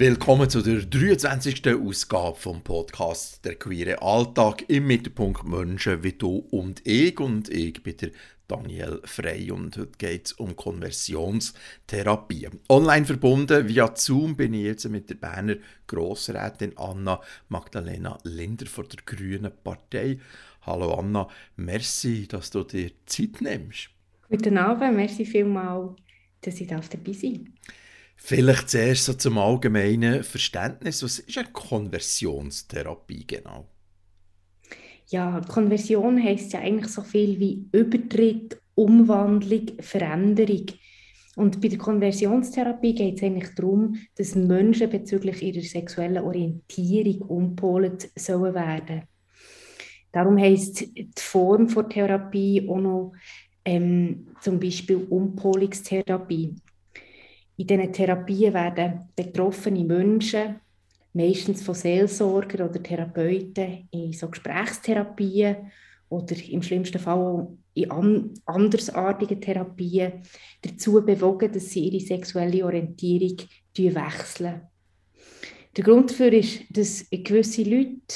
Willkommen zu der 23. Ausgabe vom Podcast Der queere Alltag im Mittelpunkt Menschen wie du und ich. Und ich bin der Daniel Frey und heute geht es um Konversionstherapie. Online verbunden via Zoom bin ich jetzt mit der Berner Grossrätin Anna Magdalena Linder von der Grünen Partei. Hallo Anna, merci, dass du dir Zeit nimmst. Guten Abend, merci vielmals, dass ich dabei sein darf. Vielleicht zuerst so zum allgemeinen Verständnis. Was ist eine Konversionstherapie genau? Ja, Konversion heißt ja eigentlich so viel wie Übertritt, Umwandlung, Veränderung. Und bei der Konversionstherapie geht es eigentlich darum, dass Menschen bezüglich ihrer sexuellen Orientierung umpolt sollen werden. Darum heißt die Form der Therapie auch noch ähm, zum Beispiel Umpolungstherapie. In diesen Therapien werden betroffene Menschen, meistens von Seelsorger oder Therapeuten, in so Gesprächstherapien oder im schlimmsten Fall auch in an andersartigen Therapien dazu bewogen, dass sie ihre sexuelle Orientierung wechseln. Der Grund dafür ist, dass gewisse Leute,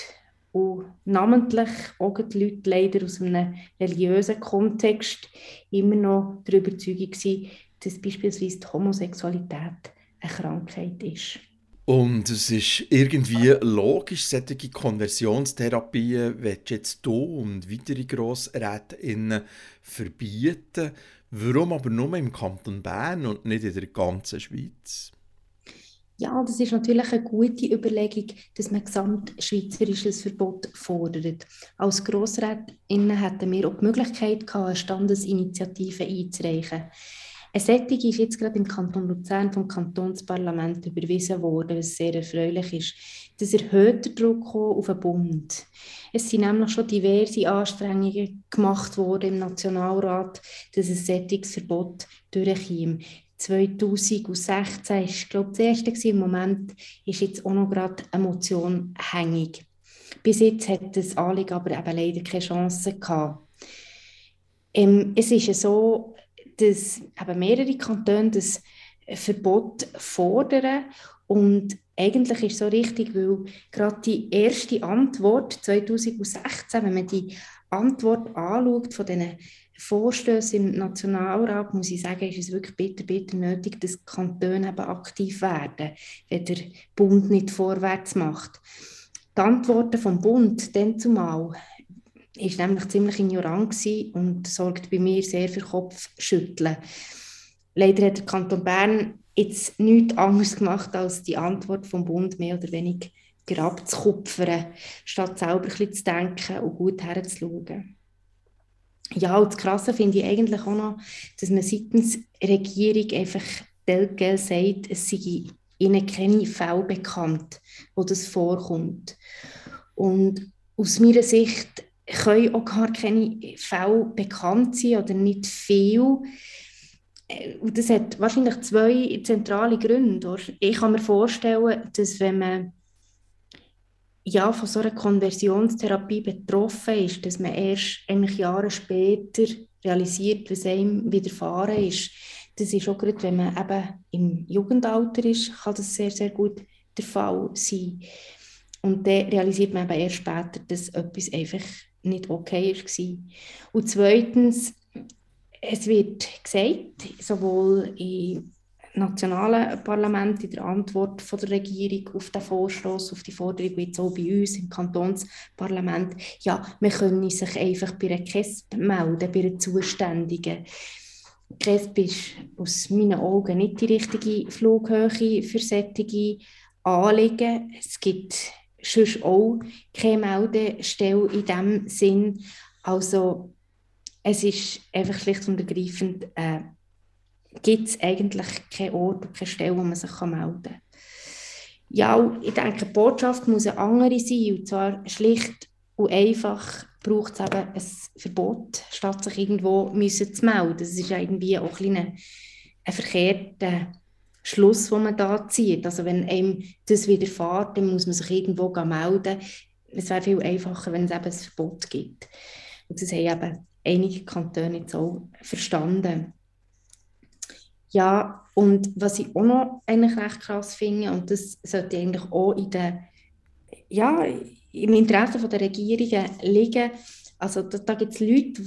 und namentlich auch die Leute leider aus einem religiösen Kontext, immer noch der Überzeugung sind, dass beispielsweise die Homosexualität eine Krankheit ist. Und es ist irgendwie logisch, solche Konversionstherapien willst jetzt du und weitere GrossrätInnen verbieten. Warum aber nur im Kanton Bern und nicht in der ganzen Schweiz? Ja, das ist natürlich eine gute Überlegung, dass man gesamtschweizerisches Verbot fordert. Als GrossrätInnen hätten wir auch die Möglichkeit gehabt, eine Standesinitiative einzureichen. Eine Sättigung ist jetzt gerade im Kanton Luzern vom Kantonsparlament überwiesen worden, was sehr erfreulich ist. Das erhöht den Druck auf den Bund. Es sind nämlich schon diverse Anstrengungen gemacht worden im Nationalrat, dass ein Sättigungsverbot durchkäme. 2016 ist, glaube ich, das erste Im Moment ist jetzt auch noch gerade eine Motion hängig. Bis jetzt hat das Anliegen aber eben leider keine Chance gehabt. Ähm, es ist so, dass eben mehrere Kantone das Verbot fordern und eigentlich ist es so richtig, weil gerade die erste Antwort 2016, wenn man die Antwort anschaut von diesen Vorstößen im Nationalrat, muss ich sagen, ist es wirklich bitter, bitter nötig, dass die Kantone eben aktiv werden, wenn der Bund nicht vorwärts macht. Die Antworten vom Bund, dann zumal, ist nämlich ziemlich ignorant und sorgt bei mir sehr für Kopfschütteln. Leider hat der Kanton Bern jetzt nichts anderes gemacht, als die Antwort vom Bund mehr oder weniger abzukupfern, statt selber ein zu denken und gut herzuschauen. Ja, und das Krasse finde ich eigentlich auch noch, dass man seitens der Regierung einfach telgel sagt, es sei ihnen keine Fälle bekannt, wo das vorkommt. Und aus meiner Sicht können auch gar keine Fälle bekannt sein oder nicht viel. Äh, und das hat wahrscheinlich zwei zentrale Gründe. Ich kann mir vorstellen, dass wenn man ja, von so einer Konversionstherapie betroffen ist, dass man erst eigentlich Jahre später realisiert, was einem widerfahren ist. Das ist auch gerade, wenn man eben im Jugendalter ist, kann das sehr, sehr gut der Fall sein. Und dann realisiert man eben erst später, dass etwas einfach nicht okay war. Und zweitens, es wird gesagt, sowohl im nationalen Parlament in der Antwort von der Regierung auf den Vorstoß, auf die Forderung, wie jetzt auch bei uns im Kantonsparlament, ja, man könne sich einfach bei einer KESB melden, bei einer Zuständigen. KESB ist aus meinen Augen nicht die richtige Flughöhe für solche Anliegen. Es gibt sonst auch keine Meldestelle in diesem Sinn. Also es ist einfach schlicht und ergreifend, äh, gibt es eigentlich keinen Ort und keine Stelle, wo man sich melden kann. Ja, ich denke, die Botschaft muss eine andere sein, und zwar schlicht und einfach braucht es eben ein Verbot, statt sich irgendwo müssen zu melden. Das ist irgendwie auch ein, ein verkehrter Schluss, den man da zieht. Also wenn einem das widerfährt, dann muss man sich irgendwo melden. Es wäre viel einfacher, wenn es eben ein Verbot gibt. Und das haben eben einige Kantone jetzt auch verstanden. Ja, und was ich auch noch eigentlich recht krass finde, und das sollte eigentlich auch in der, ja, im Interesse der Regierungen liegen, also da, da gibt es Leute,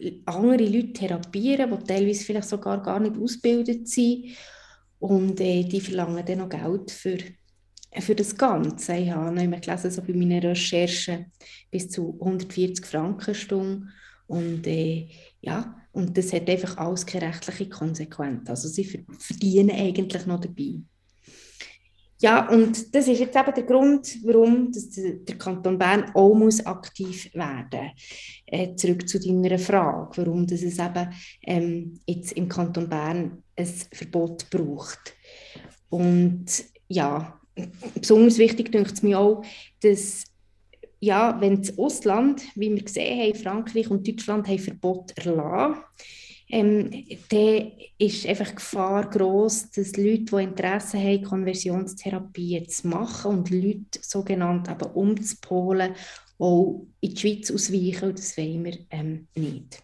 die andere Leute therapieren, die teilweise vielleicht sogar gar nicht ausgebildet sind und äh, die verlangen dann noch Geld für, für das Ganze. Ich habe noch gelesen, so bei meinen Recherchen bis zu 140 Franken Stunde und äh, ja, und das hat einfach alles keine rechtliche Konsequenz. Also sie verdienen eigentlich noch dabei. Ja, und das ist jetzt eben der Grund, warum der Kanton Bern auch muss aktiv werden muss. Äh, zurück zu deiner Frage, warum das es eben ähm, jetzt im Kanton Bern ein Verbot braucht. Und ja, besonders wichtig denke es mir auch, dass ja, wenn das Ausland, wie wir gesehen haben, Frankreich und Deutschland haben Verbot erlassen, ähm, dann ist einfach die Gefahr groß, dass Leute, die Interesse haben, Konversionstherapien zu machen und Leute sogenannt aber umzupolen, auch in die Schweiz ausweichen. Das wollen wir ähm, nicht.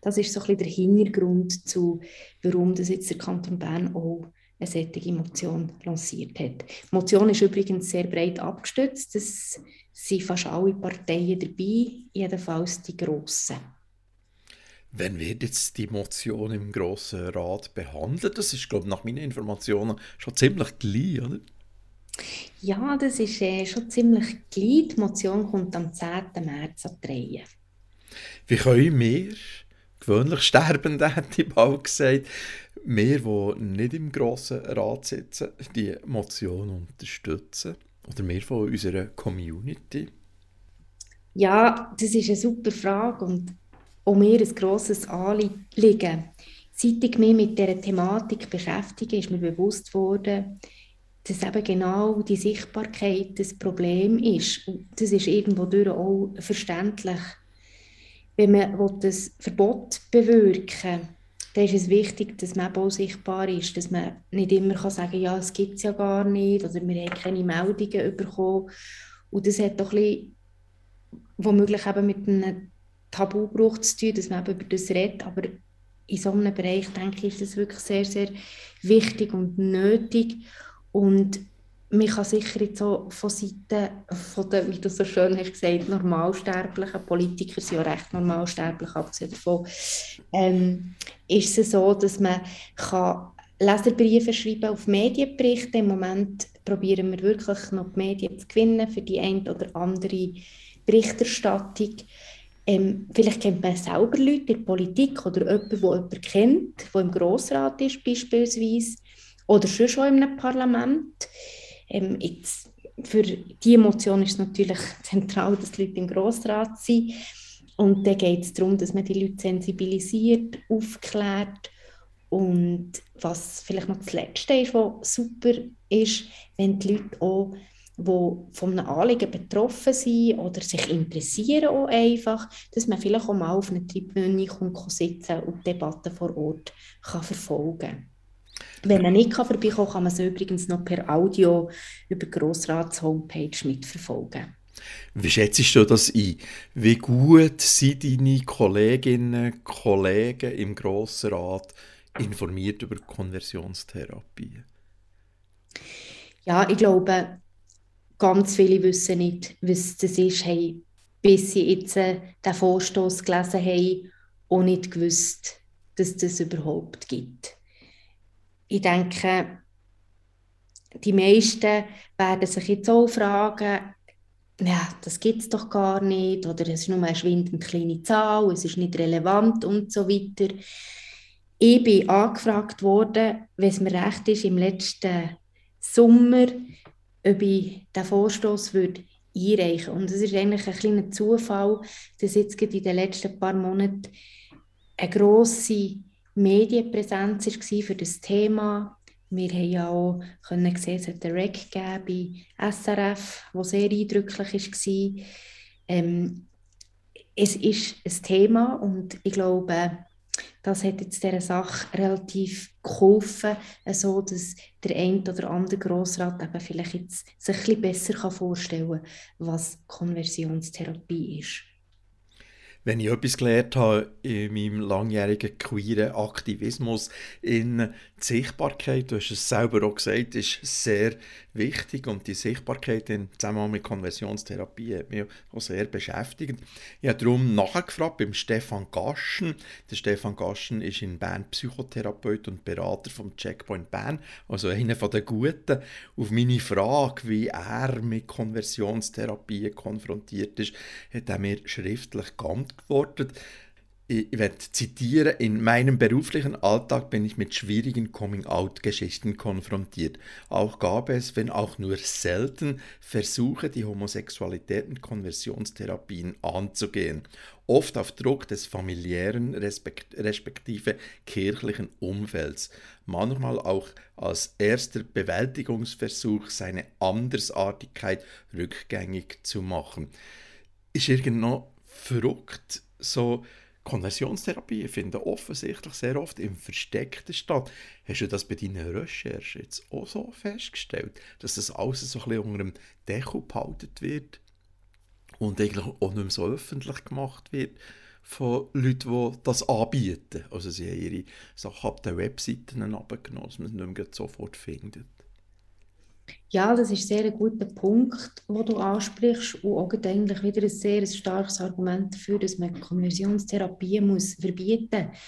Das ist so ein bisschen der Hintergrund zu, warum das jetzt der Kanton Bern auch eine solche Motion lanciert hat. Die Motion ist übrigens sehr breit abgestützt. Es sind fast alle Parteien dabei, jedenfalls die grossen. Wann wird jetzt die Motion im Grossen Rat behandelt? Das ist, glaube ich, nach meinen Informationen schon ziemlich gleich, oder? Ja, das ist äh, schon ziemlich gleich. Die Motion kommt am 10. März an die Reihe. Wie können wir, gewöhnlich Sterbende, hätte ich bald gesagt, wir, die nicht im Grossen Rat sitzen, die Motion unterstützen? Oder wir von unserer Community? Ja, das ist eine super Frage und auch mir ein grosses Anliegen. Seit ich mich mit dieser Thematik beschäftige, ist mir bewusst worden, dass eben genau die Sichtbarkeit das Problem ist. Und das ist irgendwo durch auch verständlich. Wenn man das Verbot bewirken will, dann ist es wichtig, dass man auch sichtbar ist, dass man nicht immer kann sagen kann, ja, es gibt es ja gar nicht oder wir haben keine Meldungen bekommen. Und das hat doch ein bisschen, womöglich eben mit einem Tabubruch zu tun, dass man eben über das redet, aber in so einem Bereich, denke ich, ist das wirklich sehr, sehr wichtig und nötig und man kann sicher jetzt so von Seiten von der, wie du so schön hast gesagt, normalsterblichen Politiker sind ja recht normalsterblich, abgesehen davon, ähm, ist es so, dass man kann Leserbriefe schreiben auf Medienberichte. Im Moment probieren wir wirklich noch die Medien zu gewinnen für die eine oder andere Berichterstattung. Ähm, vielleicht kennt man selber Leute in der Politik oder jemanden, der jemanden kennt, der im Grossrat ist beispielsweise oder schon schon in einem Parlament. Ähm, jetzt, für diese Emotion ist es natürlich zentral, dass die Leute im Grossrat sind. Und dann geht es darum, dass man die Leute sensibilisiert, aufklärt. Und was vielleicht noch das Letzte ist, was super ist, wenn die Leute auch die von einem Anliegen betroffen sind oder sich interessieren auch einfach, dass man vielleicht auch mal auf einer Tribüne sitzen und die Debatten vor Ort kann verfolgen kann. Wenn man nicht vorbeikommen kann, kann man es übrigens noch per Audio über die Grossrats-Homepage mitverfolgen. Wie schätzt du das ein? Wie gut sind deine Kolleginnen und Kollegen im Grossrat informiert über Konversionstherapie? Ja, ich glaube, ganz viele wissen nicht, was das ist, haben, bis sie jetzt äh, den Vorstoß gelesen haben und nicht gewusst, dass das überhaupt gibt ich denke, die meisten werden sich jetzt auch fragen, ja, das gibt es doch gar nicht, oder es ist nur eine schwindend kleine Zahl, es ist nicht relevant und so weiter. Ich bin angefragt worden, wenn es mir recht ist, im letzten Sommer, ob ich diesen Vorstoß würde einreichen Und es ist eigentlich ein kleiner Zufall, dass jetzt in den letzten paar Monaten eine grosse Medienpräsenz war für das Thema. Wir haben ja auch können sehen, es hat einen Rec bei SRF, der sehr eindrücklich war. Ähm, es ist ein Thema und ich glaube, das hat jetzt dieser Sache relativ geholfen, so dass der eine oder andere Grossrat eben vielleicht jetzt sich ein bisschen besser vorstellen kann, was Konversionstherapie ist. Wenn ich etwas gelernt habe in meinem langjährigen queeren Aktivismus in Sichtbarkeit, du hast es selber auch gesagt, ist sehr wichtig und die Sichtbarkeit im Zusammenhang mit Konversionstherapie hat mich auch sehr beschäftigt. Ich habe darum nachgefragt beim Stefan Gaschen. Der Stefan Gaschen ist in Bern Psychotherapeut und Berater vom Checkpoint Bern, also einer den Guten. Auf meine Frage, wie er mit Konversionstherapie konfrontiert ist, hat er mir schriftlich geantwortet ich werde zitieren, in meinem beruflichen Alltag bin ich mit schwierigen Coming-out-Geschichten konfrontiert. Auch gab es, wenn auch nur selten, Versuche, die Homosexualität und Konversionstherapien anzugehen. Oft auf Druck des familiären respektive kirchlichen Umfelds. Manchmal auch als erster Bewältigungsversuch, seine Andersartigkeit rückgängig zu machen. Ist irgendwo verrückt, so Konversionstherapie finden offensichtlich sehr oft im Versteckten statt. Hast du das bei deinen Recherchen jetzt auch so festgestellt, dass das alles so ein bisschen unter dem Deckel behalten wird und eigentlich auch nicht mehr so öffentlich gemacht wird von Leuten, die das anbieten? Also sie haben ihre Sachen ab den Webseiten abgenommen, dass man es nicht mehr sofort findet. Ja, das ist sehr ein guter Punkt, den du ansprichst und auch eigentlich wieder ein sehr starkes Argument dafür, dass man Konversionstherapie muss verbieten muss.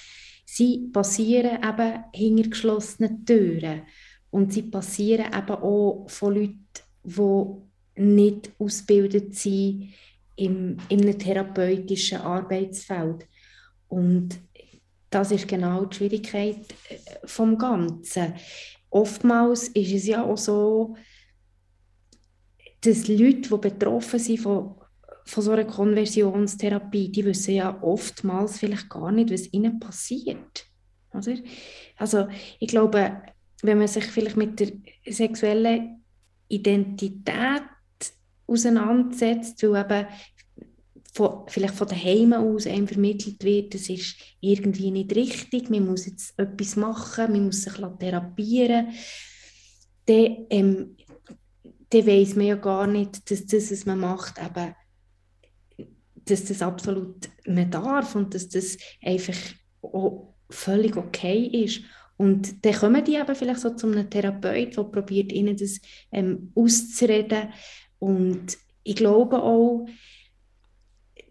Sie passieren eben hinter geschlossenen Türen und sie passieren eben auch von Leuten, die nicht ausgebildet sind im, in einem therapeutischen Arbeitsfeld. Und das ist genau die Schwierigkeit äh, vom Ganzen oftmals ist es ja auch so, dass Leute, die betroffen sind von, von so einer Konversionstherapie, die wissen ja oftmals vielleicht gar nicht, was ihnen passiert. Oder? Also ich glaube, wenn man sich vielleicht mit der sexuellen Identität auseinandersetzt, weil eben von, vielleicht von daheim aus einem vermittelt wird, das ist irgendwie nicht richtig, man muss jetzt etwas machen, man muss sich therapieren, dann, ähm, dann weiss man ja gar nicht, dass das, was man macht, eben, dass das absolut man darf und dass das einfach auch völlig okay ist. Und dann kommen die eben vielleicht so zu einem Therapeut, der probiert, ihnen das ähm, auszureden. Und ich glaube auch,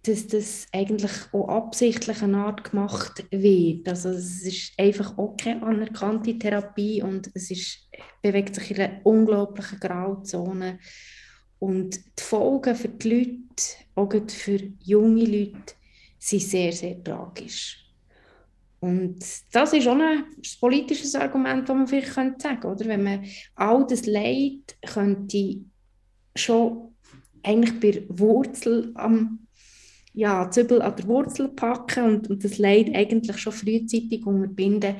dass das eigentlich auch absichtlich eine Art gemacht wird. Also es ist einfach auch keine anerkannte Therapie und es ist, bewegt sich in einer unglaublichen Grauzone. Und die Folgen für die Leute, auch für junge Leute, sind sehr, sehr tragisch. Und das ist auch ein politisches Argument, das man vielleicht sagen könnte, oder? Wenn man all das Leid könnte schon eigentlich bei Wurzel am ja, Zübel an der Wurzel packen und, und das Leid eigentlich schon frühzeitig unterbinden,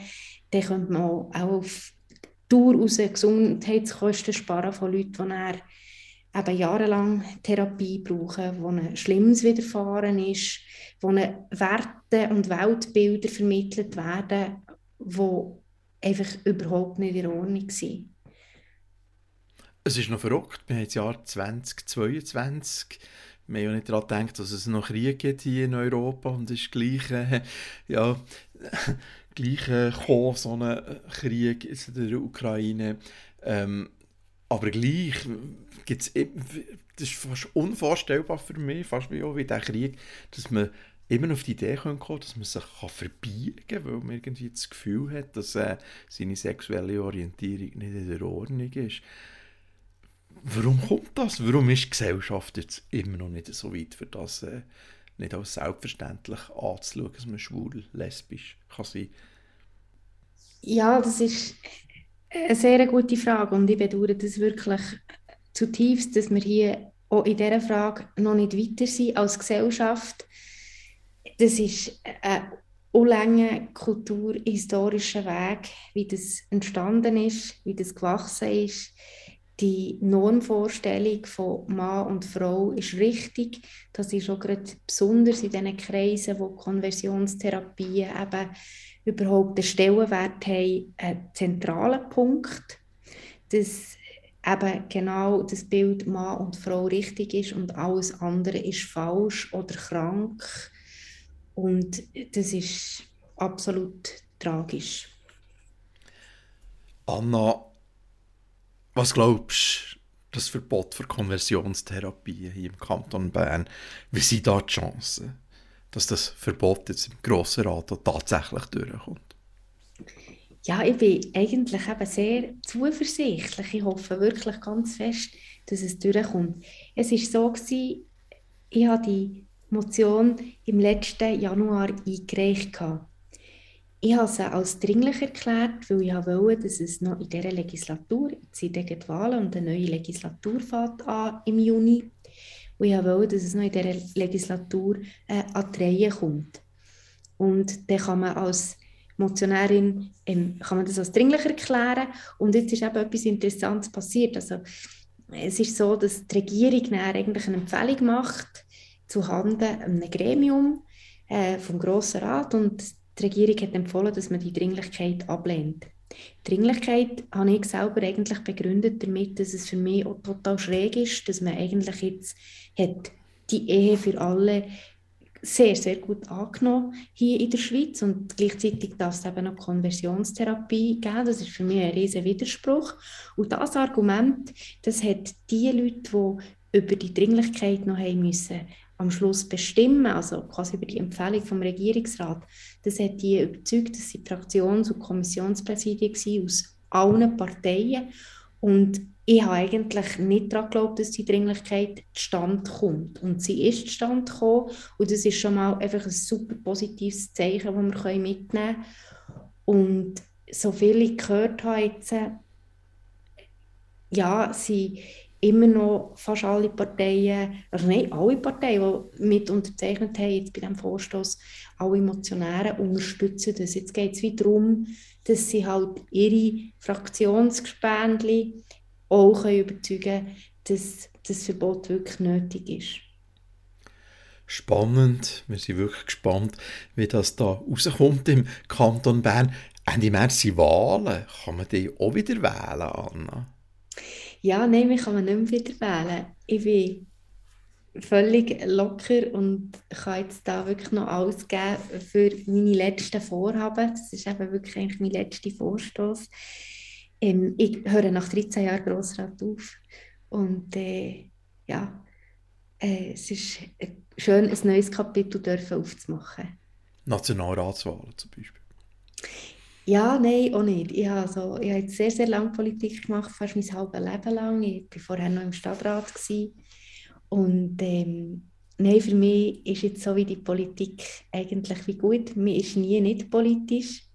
dann könnte man auch auf Dauer aus Gesundheitskosten sparen von Leuten, die eben jahrelang Therapie brauchen, wo ein Schlimmes widerfahren ist, wo Werte und Weltbilder vermittelt werden, die einfach überhaupt nicht in Ordnung sind. Es ist noch verrückt, wir haben das Jahr 2022 wir haben ja nicht daran gedacht, dass es noch Krieg gibt hier in Europa und es ist gleich, äh, ja, gleich äh, gekommen, so ein Krieg in der Ukraine. Ähm, aber gleich gibt es, das ist fast unvorstellbar für mich, fast wie auch wie der Krieg, dass man immer auf die Idee kommen dass man sich kann verbiegen kann, weil man irgendwie das Gefühl hat, dass äh, seine sexuelle Orientierung nicht in der Ordnung ist. Warum kommt das? Warum ist die Gesellschaft jetzt immer noch nicht so weit, für das äh, nicht als selbstverständlich anzuschauen, dass man schwul, lesbisch kann sein Ja, das ist eine sehr gute Frage und ich bedauere das wirklich zutiefst, dass wir hier auch in dieser Frage noch nicht weiter sind als Gesellschaft. Das ist ein unlanger kulturhistorischer Weg, wie das entstanden ist, wie das gewachsen ist die Normvorstellung von Mann und Frau ist richtig. Das ist auch gerade besonders in diesen Kreisen, wo Konversionstherapien eben überhaupt den Stellenwert haben, ein zentraler Punkt, dass eben genau das Bild Mann und Frau richtig ist und alles andere ist falsch oder krank Und das ist absolut tragisch. Anna, was glaubst du, das Verbot für Konversionstherapie hier im Kanton Bern, wie sind da die Chancen, dass das Verbot jetzt im Grossen Rat tatsächlich durchkommt? Ja, ich bin eigentlich eben sehr zuversichtlich. Ich hoffe wirklich ganz fest, dass es durchkommt. Es war so, gewesen, ich habe die Motion im letzten Januar eingereicht. Ich habe sie als dringlich erklärt, weil ich wollte, dass es noch in dieser Legislatur, jetzt sind Wahlen und eine neue Legislatur fängt an im Juni, und ich wollte, dass es noch in dieser Legislatur äh, an die Reihe kommt. Und dann kann man als Motionärin ähm, kann man das als dringlich erklären. Und jetzt ist eben etwas Interessantes passiert. Also, es ist so, dass die Regierung eigentlich eine Empfehlung macht zuhanden einem Gremium äh, vom Grossen Rat und die Regierung hat empfohlen, dass man die Dringlichkeit ablehnt. Die Dringlichkeit habe ich selber eigentlich begründet damit, dass es für mich auch total schräg ist, dass man eigentlich jetzt hat die Ehe für alle sehr, sehr gut angenommen hier in der Schweiz und gleichzeitig darf es eben noch Konversionstherapie geben. Das ist für mich ein riesiger Widerspruch. Und das Argument, das hat die Leute, die über die Dringlichkeit noch haben müssen, am Schluss bestimmen, also quasi über die Empfehlung vom Regierungsrat, das hat die überzeugt, dass sie Fraktions- und Kommissionspräsidien aus allen Parteien und ich habe eigentlich nicht daran geglaubt, dass die Dringlichkeit zustande kommt. Und sie ist zustande gekommen. Und das ist schon mal einfach ein super positives Zeichen, das wir mitnehmen können. Und so viel ich gehört habe jetzt, ja, sie immer noch fast alle Parteien, also nein, alle Parteien, die mit unterzeichnet haben, jetzt bei diesem Vorstoß, alle Motionäre unterstützen das. Jetzt geht es wieder darum, dass sie halt ihre Fraktionsgespendli auch können überzeugen können, dass das Verbot wirklich nötig ist. Spannend, wir sind wirklich gespannt, wie das da rauskommt im Kanton Bern. Ende März sind Wahlen. Kann man die auch wieder wählen, Anna? Ja, nein, mich kann man nicht mehr wieder wählen. Ich bin völlig locker und kann jetzt da wirklich noch alles geben für meine letzten Vorhaben. Das ist eben wirklich eigentlich mein letzter Vorstoß. Ähm, ich höre nach 13 Jahren Grossrat auf und äh, ja, äh, es ist schön, ein neues Kapitel dürfen aufzumachen. Nationalratswahlen zum Beispiel. Ja, nein, auch nicht. Ich habe, so, ich habe jetzt sehr, sehr lange Politik gemacht, fast mein halbes Leben lang. Ich war vorher noch im Stadtrat. Gewesen. Und ähm, nein, für mich ist jetzt so wie die Politik eigentlich wie gut. Mir ist nie nicht politisch.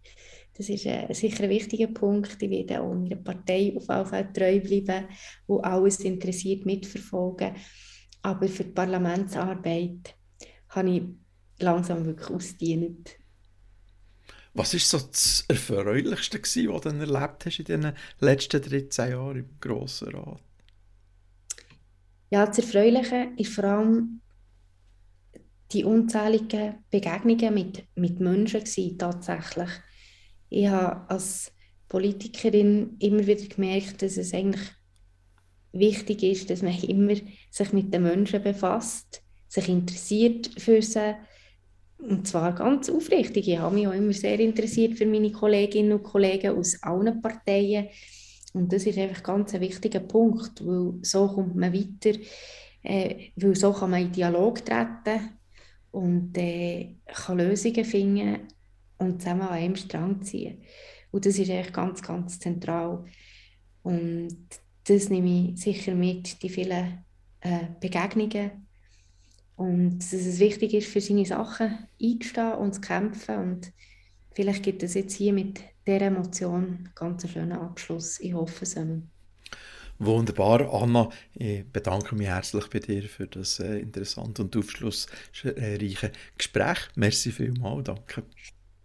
Das ist äh, sicher ein wichtiger Punkt. Ich werde auch meiner Partei auf jeden Fall treu bleiben, wo alles interessiert mitverfolgen. Aber für die Parlamentsarbeit habe ich langsam wirklich ausgedient. Was ist so das Erfreulichste, was du erlebt hast in den letzten 13 Jahren im Grossen Rat? Ja, das Erfreuliche ist vor allem die unzähligen Begegnungen mit, mit Menschen gewesen, tatsächlich. Ich habe als Politikerin immer wieder gemerkt, dass es eigentlich wichtig ist, dass man immer sich mit den Menschen befasst, sich interessiert für sie, und zwar ganz aufrichtig. Ich habe mich auch immer sehr interessiert für meine Kolleginnen und Kollegen aus allen Parteien. Und das ist einfach ganz ein wichtiger Punkt, weil so kommt man weiter, äh, weil so kann man in Dialog treten und äh, kann Lösungen finden und zusammen an einem Strang ziehen. Und das ist eigentlich ganz, ganz zentral. Und das nehme ich sicher mit, die vielen äh, Begegnungen und dass es wichtig ist, für seine Sachen einzustehen und zu kämpfen. Und vielleicht gibt es jetzt hier mit dieser Emotion ganz einen schönen Abschluss. Ich hoffe es. Wunderbar, Anna. Ich bedanke mich herzlich bei dir für das äh, interessante und aufschlussreiche Gespräch. Merci vielmals, danke.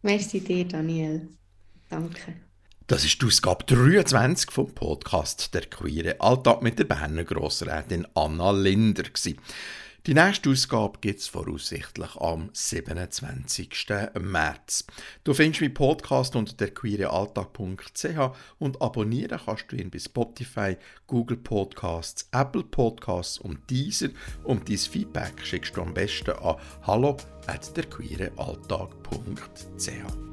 Merci dir, Daniel. Danke. Das ist die Ausgabe 23 vom Podcast «Der queere Alltag» mit der Berner Grossrätin Anna Linder. Gewesen. Die nächste Ausgabe gibt es voraussichtlich am 27. März. Du findest meinen Podcast unter derqueerealltag.ch und abonnieren kannst du ihn bei Spotify, Google Podcasts, Apple Podcasts und Deezer. Und dein Feedback schickst du am besten an hallo at derqueerealltag.ch.